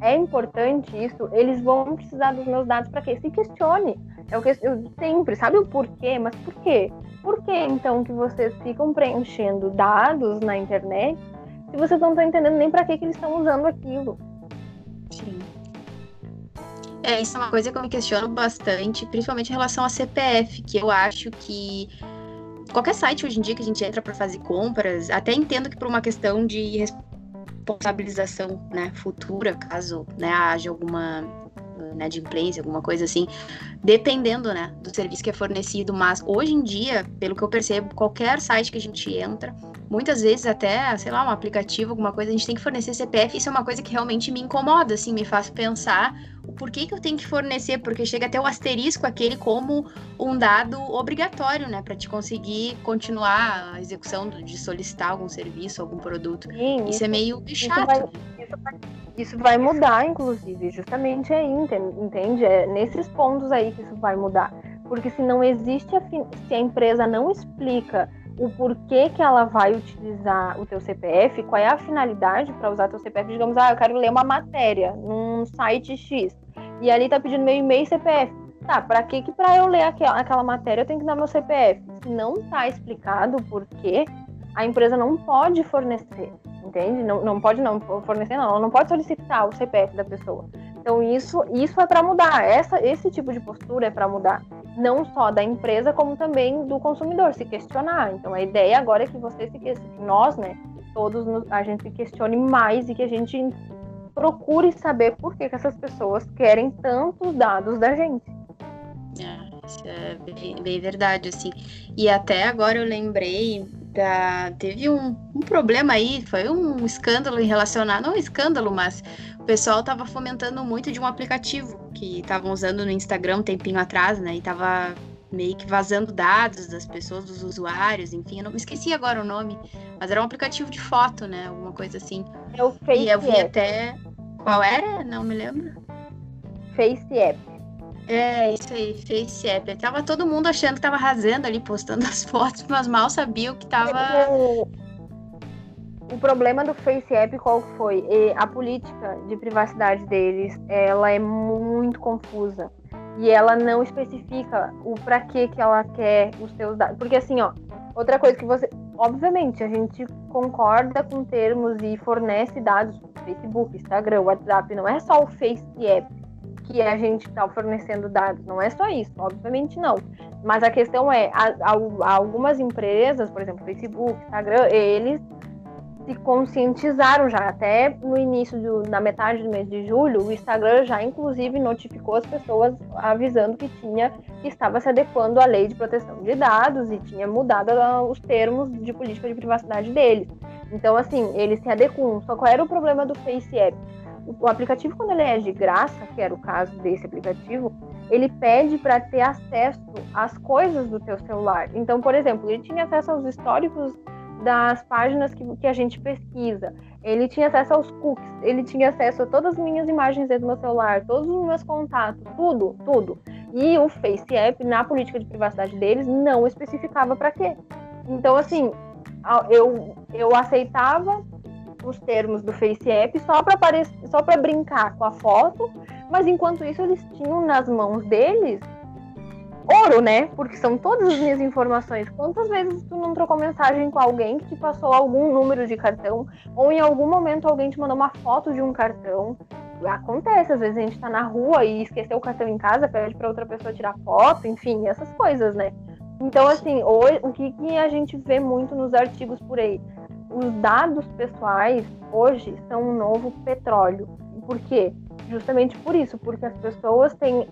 S3: É importante isso. Eles vão precisar dos meus dados para quê? Se questione. É o que eu sempre, sabe o porquê? Mas por quê? Por que então que vocês ficam preenchendo dados na internet se vocês não estão entendendo nem para que, que eles estão usando aquilo?
S4: Sim. É, isso é uma coisa que eu me questiono bastante, principalmente em relação a CPF, que eu acho que qualquer site hoje em dia que a gente entra para fazer compras, até entendo que por uma questão de responsabilização né, futura, caso né, haja alguma né, de imprensa, alguma coisa assim, dependendo, né, do serviço que é fornecido, mas hoje em dia, pelo que eu percebo, qualquer site que a gente entra, muitas vezes até, sei lá, um aplicativo, alguma coisa, a gente tem que fornecer CPF, isso é uma coisa que realmente me incomoda, assim, me faz pensar o porquê que eu tenho que fornecer, porque chega até o asterisco aquele como um dado obrigatório, né, para te conseguir continuar a execução de solicitar algum serviço, algum produto. Sim, isso, isso, é meio chato.
S3: Vai, isso vai, isso vai mudar, inclusive, justamente aí, entende? É nesses pontos aí que isso vai mudar. Porque se não existe, a, se a empresa não explica o porquê que ela vai utilizar o teu CPF, qual é a finalidade para usar teu CPF, digamos, ah, eu quero ler uma matéria num site X, e ali tá pedindo meu e-mail e CPF. Tá, para que que para eu ler aquela, aquela matéria eu tenho que dar meu CPF? Se não tá explicado o porquê, a empresa não pode fornecer, entende? Não, não pode não fornecer, não, ela não pode solicitar o CPF da pessoa. Então isso, isso é para mudar, essa, esse tipo de postura é para mudar. não só da empresa, como também do consumidor se questionar. Então, a ideia agora é que você se questione, nós, né, todos a gente se questione mais e que a gente procure saber por que, que essas pessoas querem tantos dados da gente.
S4: É, isso é bem, bem, verdade, assim. E até agora eu lembrei da. Teve um, um problema aí, foi um escândalo em relacionado. Não um escândalo, mas o pessoal estava fomentando muito de um aplicativo que estavam usando no Instagram um tempinho atrás, né? E tava meio que vazando dados das pessoas, dos usuários, enfim, eu não me esqueci agora o nome, mas era um aplicativo de foto, né? Alguma coisa assim.
S3: É o Face
S4: E eu vi até. Qual era? Não me lembro.
S3: Face App.
S4: É, isso aí, Face App. Tava todo mundo achando que tava arrasando ali, postando as fotos, mas mal sabiam que tava.
S3: O, o problema do Face App qual foi? E a política de privacidade deles, ela é muito confusa e ela não especifica o para que que ela quer os seus dados. Porque assim, ó, outra coisa que você, obviamente, a gente concorda com termos e fornece dados Facebook, Instagram, WhatsApp, não é só o Face App que a gente está fornecendo dados, não é só isso, obviamente não. Mas a questão é, a, a, algumas empresas, por exemplo, Facebook, Instagram, eles se conscientizaram já. Até no início, do, na metade do mês de julho, o Instagram já inclusive notificou as pessoas avisando que tinha que estava se adequando à lei de proteção de dados e tinha mudado os termos de política de privacidade deles. Então, assim, eles se adequam. Só qual era o problema do Face App? O aplicativo, quando ele é de graça, que era o caso desse aplicativo, ele pede para ter acesso às coisas do teu celular. Então, por exemplo, ele tinha acesso aos históricos das páginas que, que a gente pesquisa. Ele tinha acesso aos cookies, ele tinha acesso a todas as minhas imagens dentro do meu celular, todos os meus contatos, tudo, tudo. E o Face App, na política de privacidade deles, não especificava para quê. Então, assim, eu, eu aceitava os termos do Face App só para só para brincar com a foto, mas enquanto isso eles tinham nas mãos deles ouro, né? Porque são todas as minhas informações. Quantas vezes tu não trocou mensagem com alguém que te passou algum número de cartão? Ou em algum momento alguém te mandou uma foto de um cartão? Acontece, às vezes a gente tá na rua e esqueceu o cartão em casa, pede para outra pessoa tirar foto, enfim, essas coisas, né? Então, assim, o que a gente vê muito nos artigos por aí? Os dados pessoais hoje são um novo petróleo. Por quê? Justamente por isso, porque as pessoas têm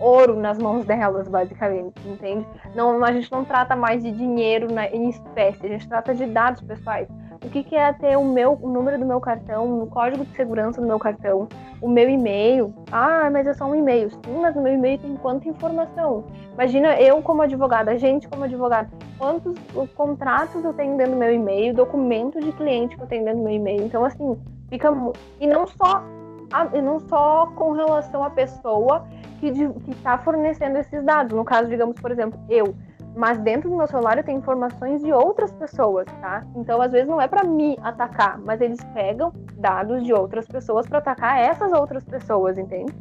S3: ouro nas mãos delas, basicamente, entende? Não, a gente não trata mais de dinheiro na, em espécie, a gente trata de dados pessoais. O que, que é ter o meu o número do meu cartão, o código de segurança do meu cartão, o meu e-mail? Ah, mas é só um e-mail. Sim, mas no meu e-mail tem quanta informação? Imagina eu como advogada, a gente como advogada, quantos contratos eu tenho dentro do meu e-mail, documento de cliente que eu tenho dentro do meu e-mail. Então, assim, fica. E não só, e não só com relação à pessoa que está fornecendo esses dados. No caso, digamos, por exemplo, eu. Mas dentro do meu celular eu tenho informações de outras pessoas, tá? Então, às vezes, não é para me atacar, mas eles pegam dados de outras pessoas para atacar essas outras pessoas, entende?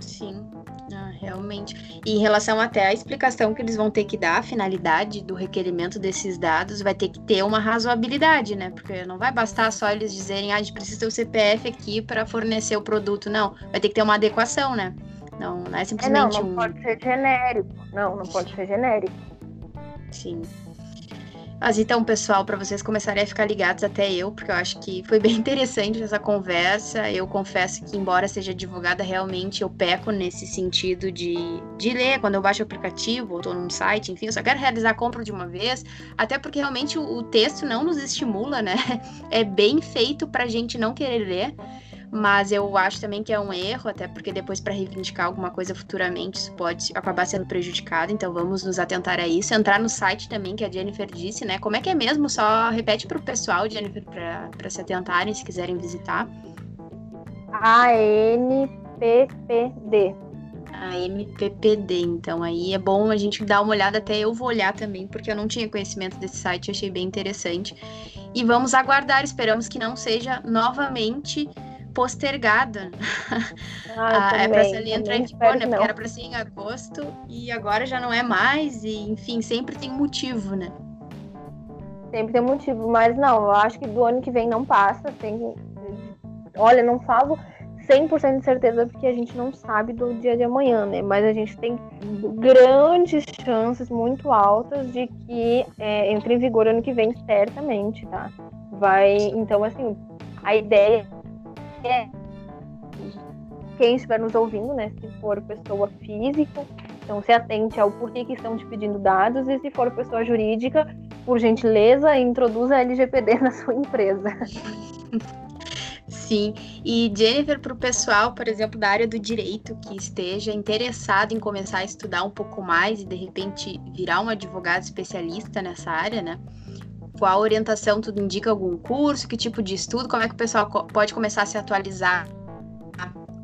S4: Sim. Ah, realmente. E em relação até à explicação que eles vão ter que dar, a finalidade do requerimento desses dados, vai ter que ter uma razoabilidade, né? Porque não vai bastar só eles dizerem, ah, a gente precisa ter o CPF aqui para fornecer o produto. Não, vai ter que ter uma adequação, né? Não, não é simplesmente
S3: é, não, não
S4: um...
S3: pode ser genérico. Não, não pode ser genérico.
S4: Sim. Mas então, pessoal, para vocês começarem a ficar ligados até eu, porque eu acho que foi bem interessante essa conversa. Eu confesso que, embora seja advogada, realmente eu peco nesse sentido de, de ler quando eu baixo o aplicativo ou estou num site, enfim, eu só quero realizar a compra de uma vez, até porque realmente o, o texto não nos estimula, né? É bem feito para a gente não querer ler. Mas eu acho também que é um erro, até porque depois para reivindicar alguma coisa futuramente isso pode acabar sendo prejudicado, então vamos nos atentar a isso. Entrar no site também que a Jennifer disse, né? Como é que é mesmo? Só repete para o pessoal, Jennifer, para se atentarem se quiserem visitar.
S3: ANPPD.
S4: A MPPD, então aí é bom a gente dar uma olhada, até eu vou olhar também, porque eu não tinha conhecimento desse site, achei bem interessante. E vamos aguardar, esperamos que não seja novamente postergada.
S3: Ah,
S4: ah,
S3: é
S4: para ser entrar em vigor, né? Porque era para ser em agosto e agora já não é mais. E, enfim, sempre tem motivo, né?
S3: Sempre tem motivo, mas não, eu acho que do ano que vem não passa. Tem... Olha, não falo 100% de certeza porque a gente não sabe do dia de amanhã, né? Mas a gente tem grandes chances muito altas de que é, entre em vigor ano que vem, certamente, tá? Vai, então, assim, a ideia é quem estiver nos ouvindo, né? Se for pessoa física, então se atente ao porquê que estão te pedindo dados e se for pessoa jurídica, por gentileza, introduza a LGPD na sua empresa.
S4: Sim, e Jennifer, para o pessoal, por exemplo, da área do direito que esteja interessado em começar a estudar um pouco mais e de repente virar um advogado especialista nessa área, né? Qual orientação tu indica algum curso, que tipo de estudo, como é que o pessoal pode começar a se atualizar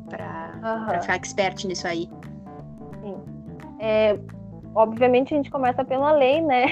S4: para uhum. ficar expert nisso aí?
S3: Sim. É, obviamente a gente começa pela lei, né?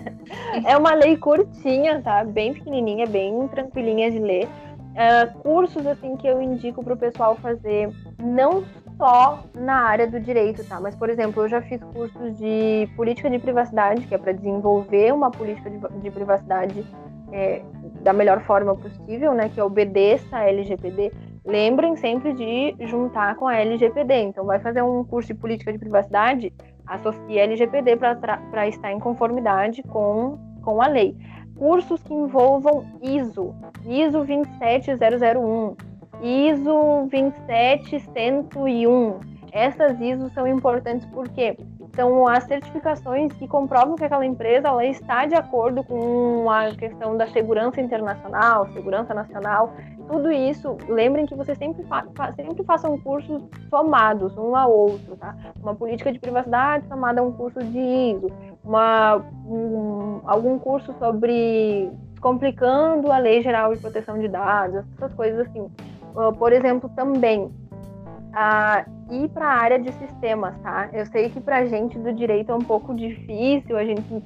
S3: é uma lei curtinha, tá? Bem pequenininha, bem tranquilinha de ler. Uh, cursos assim que eu indico para o pessoal fazer, não só na área do direito, tá? Mas, por exemplo, eu já fiz cursos de política de privacidade, que é para desenvolver uma política de, de privacidade é, da melhor forma possível, né? Que obedeça a LGPD. Lembrem sempre de juntar com a LGPD. Então, vai fazer um curso de política de privacidade, associe a LGPD para estar em conformidade com, com a lei cursos que envolvam ISO, ISO 27001, ISO 27101. Essas ISO são importantes porque são as certificações que comprovam que aquela empresa ela está de acordo com a questão da segurança internacional, segurança nacional tudo isso, lembrem que vocês sempre, fa sempre façam cursos somados, um ao outro, tá? Uma política de privacidade somada a um curso de ISO, uma, um, algum curso sobre complicando a Lei Geral de Proteção de Dados, essas coisas assim. Uh, por exemplo, também uh, ir para a área de sistemas, tá? Eu sei que para a gente do direito é um pouco difícil, a gente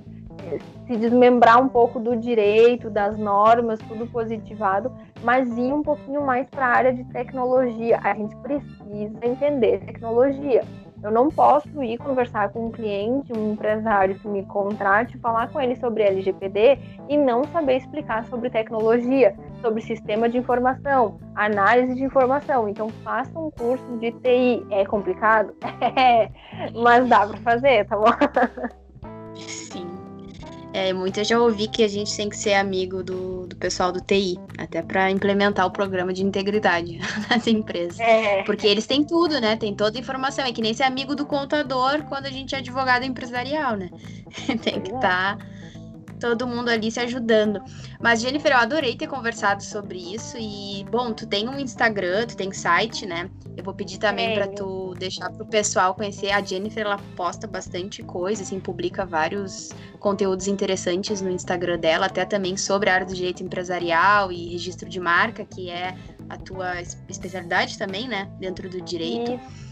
S3: se desmembrar um pouco do direito, das normas, tudo positivado, mas ir um pouquinho mais para a área de tecnologia. A gente precisa entender tecnologia. Eu não posso ir conversar com um cliente, um empresário que me contrate, falar com ele sobre LGPD e não saber explicar sobre tecnologia, sobre sistema de informação, análise de informação. Então, faça um curso de TI. É complicado? É, mas dá para fazer, tá bom?
S4: Sim. É, muita já ouvi que a gente tem que ser amigo do, do pessoal do TI, até para implementar o programa de integridade nas empresas. É. Porque eles têm tudo, né? Tem toda a informação. É que nem ser amigo do contador quando a gente é advogado empresarial, né? tem que estar. Tá todo mundo ali se ajudando. Mas, Jennifer, eu adorei ter conversado sobre isso. E, bom, tu tem um Instagram, tu tem site, né? Eu vou pedir também é. para tu deixar pro pessoal conhecer. A Jennifer, ela posta bastante coisa, assim, publica vários conteúdos interessantes no Instagram dela, até também sobre a área do direito empresarial e registro de marca, que é a tua especialidade também, né? Dentro do direito. Isso.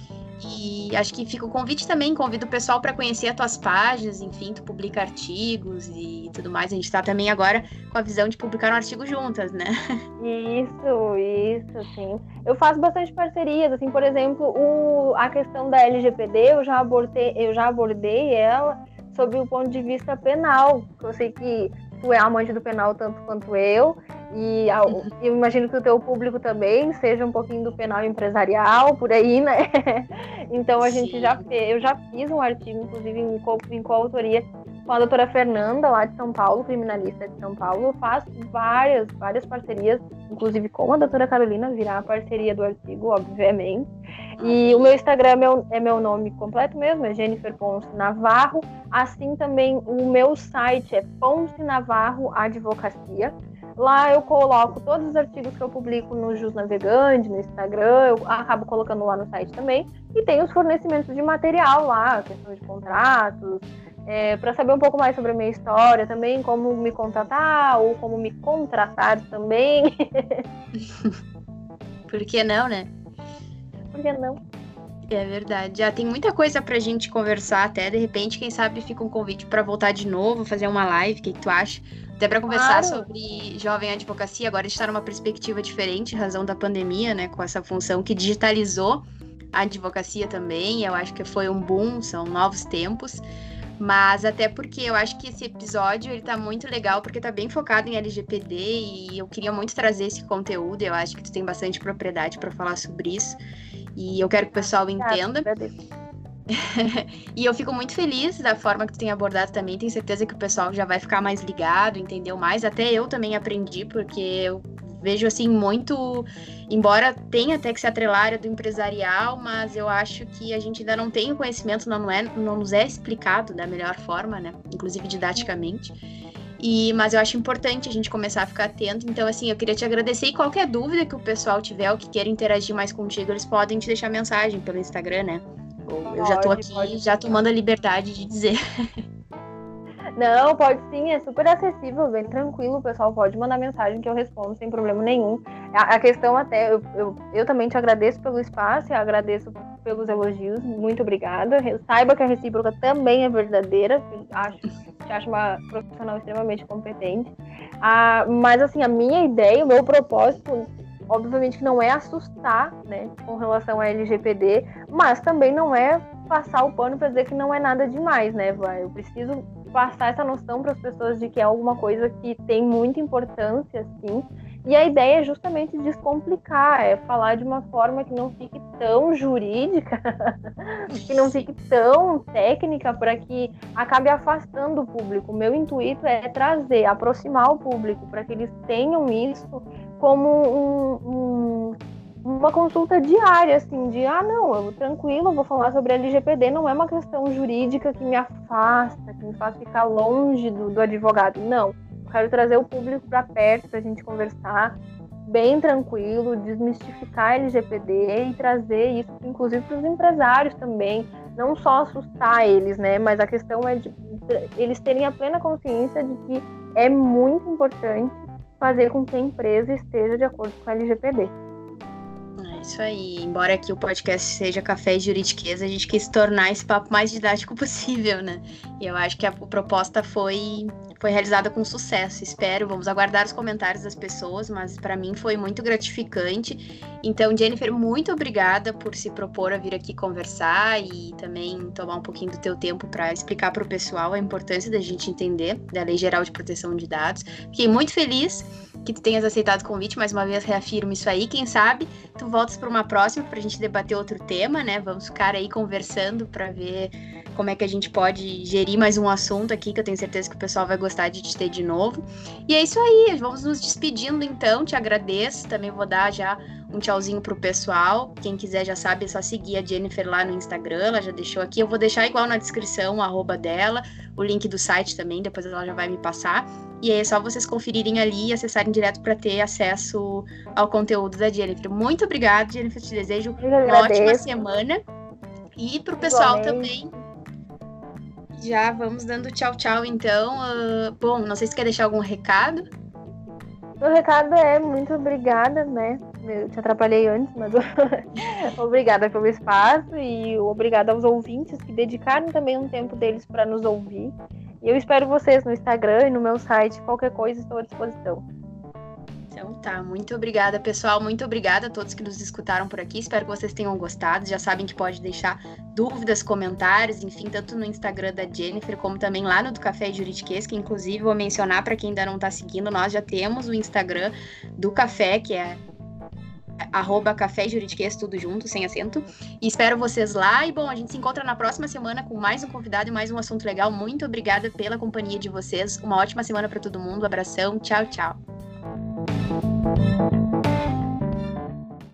S4: E acho que fica o convite também, convido o pessoal para conhecer as tuas páginas, enfim, tu publica artigos e tudo mais. A gente está também agora com a visão de publicar um artigo juntas, né?
S3: Isso, isso, sim. Eu faço bastante parcerias, assim, por exemplo, o, a questão da LGPD, eu já abordei, eu já abordei ela sob o ponto de vista penal. Eu sei que tu é amante do penal tanto quanto eu, e eu imagino que o teu público também seja um pouquinho do penal empresarial, por aí, né? Então a gente já fez, eu já fiz um artigo, inclusive em, co, em coautoria com a doutora Fernanda, lá de São Paulo, criminalista de São Paulo. Eu faço várias, várias parcerias, inclusive com a doutora Carolina, virar a parceria do artigo, obviamente. E o meu Instagram é meu, é meu nome completo mesmo, é Jennifer Ponce Navarro. Assim também o meu site é Ponce Navarro Advocacia. Lá eu coloco todos os artigos que eu publico no Jus Navegante, no Instagram, eu acabo colocando lá no site também. E tem os fornecimentos de material lá, questão de contratos, é, para saber um pouco mais sobre a minha história também, como me contratar ou como me contratar também.
S4: Por que não, né?
S3: Por que não?
S4: É verdade. Já tem muita coisa pra gente conversar até. De repente, quem sabe fica um convite para voltar de novo, fazer uma live. O que, que tu acha? Até para conversar claro. sobre jovem advocacia. Agora a gente está numa perspectiva diferente, em razão da pandemia, né? Com essa função que digitalizou a advocacia também. Eu acho que foi um boom, são novos tempos. Mas até porque eu acho que esse episódio ele tá muito legal porque tá bem focado em LGPD e eu queria muito trazer esse conteúdo. Eu acho que tu tem bastante propriedade para falar sobre isso. E eu quero que o pessoal entenda. e eu fico muito feliz da forma que tu tem abordado também. Tenho certeza que o pessoal já vai ficar mais ligado, entendeu mais. Até eu também aprendi, porque eu vejo assim muito, embora tenha até que se atrelar a área do empresarial, mas eu acho que a gente ainda não tem o conhecimento, não, é, não nos é explicado da melhor forma, né? Inclusive didaticamente. E, mas eu acho importante a gente começar a ficar atento. Então, assim, eu queria te agradecer. E qualquer dúvida que o pessoal tiver ou que queira interagir mais contigo, eles podem te deixar mensagem pelo Instagram, né? Eu já tô aqui, pode. já tomando a liberdade de dizer.
S3: Não, pode sim, é super acessível, bem tranquilo. O pessoal pode mandar mensagem que eu respondo sem problema nenhum. A, a questão até, eu, eu, eu, também te agradeço pelo espaço e agradeço pelos elogios. Muito obrigada. Saiba que a recíproca também é verdadeira. Acho, te acho uma profissional extremamente competente. Ah, mas assim, a minha ideia, o meu propósito obviamente que não é assustar, né, com relação à LGPD, mas também não é passar o pano para dizer que não é nada demais, né, vai. Eu preciso passar essa noção para as pessoas de que é alguma coisa que tem muita importância, sim. E a ideia é justamente descomplicar, é falar de uma forma que não fique tão jurídica, que não fique tão técnica, para que acabe afastando o público. O meu intuito é trazer, aproximar o público, para que eles tenham isso como um, um uma consulta diária, assim, de ah, não, eu tranquilo, eu vou falar sobre LGPD, não é uma questão jurídica que me afasta, que me faz ficar longe do, do advogado. Não. Eu quero trazer o público para perto para a gente conversar bem tranquilo, desmistificar LGPD e trazer isso, inclusive, para os empresários também. Não só assustar eles, né? Mas a questão é de eles terem a plena consciência de que é muito importante fazer com que a empresa esteja de acordo com a LGPD.
S4: Isso aí. Embora aqui o podcast seja café e juridiquês, a gente quis tornar esse papo mais didático possível, né? E eu acho que a proposta foi, foi realizada com sucesso. Espero, vamos aguardar os comentários das pessoas, mas para mim foi muito gratificante. Então, Jennifer, muito obrigada por se propor a vir aqui conversar e também tomar um pouquinho do teu tempo para explicar para o pessoal a importância da gente entender da Lei Geral de Proteção de Dados. Fiquei muito feliz que tu tenhas aceitado o convite, mais uma vez reafirmo isso aí. Quem sabe tu para uma próxima para a gente debater outro tema, né? Vamos ficar aí conversando para ver como é que a gente pode gerir mais um assunto aqui, que eu tenho certeza que o pessoal vai gostar de te ter de novo. E é isso aí, vamos nos despedindo então. Te agradeço, também vou dar já um tchauzinho pro pessoal. Quem quiser já sabe, é só seguir a Jennifer lá no Instagram, ela já deixou aqui. Eu vou deixar igual na descrição o arroba dela, o link do site também, depois ela já vai me passar. E aí é só vocês conferirem ali e acessarem direto para ter acesso ao conteúdo da Jennifer. Muito obrigada, Jennifer. Te desejo uma ótima semana. E pro pessoal também. Já vamos dando tchau, tchau, então. Uh, bom, não sei se quer deixar algum recado.
S3: O recado é muito obrigada, né? Eu te atrapalhei antes, mas obrigada pelo espaço e obrigada aos ouvintes que dedicaram também um tempo deles para nos ouvir. E eu espero vocês no Instagram e no meu site. Qualquer coisa, estou à disposição.
S4: Então tá, muito obrigada, pessoal. Muito obrigada a todos que nos escutaram por aqui. Espero que vocês tenham gostado. Já sabem que pode deixar dúvidas, comentários, enfim, tanto no Instagram da Jennifer, como também lá no do Café Juridiquês, que inclusive vou mencionar para quem ainda não está seguindo, nós já temos o Instagram do Café, que é arroba café juridiquês, tudo junto, sem acento. E espero vocês lá. E bom, a gente se encontra na próxima semana com mais um convidado e mais um assunto legal. Muito obrigada pela companhia de vocês. Uma ótima semana para todo mundo. abração. Tchau, tchau.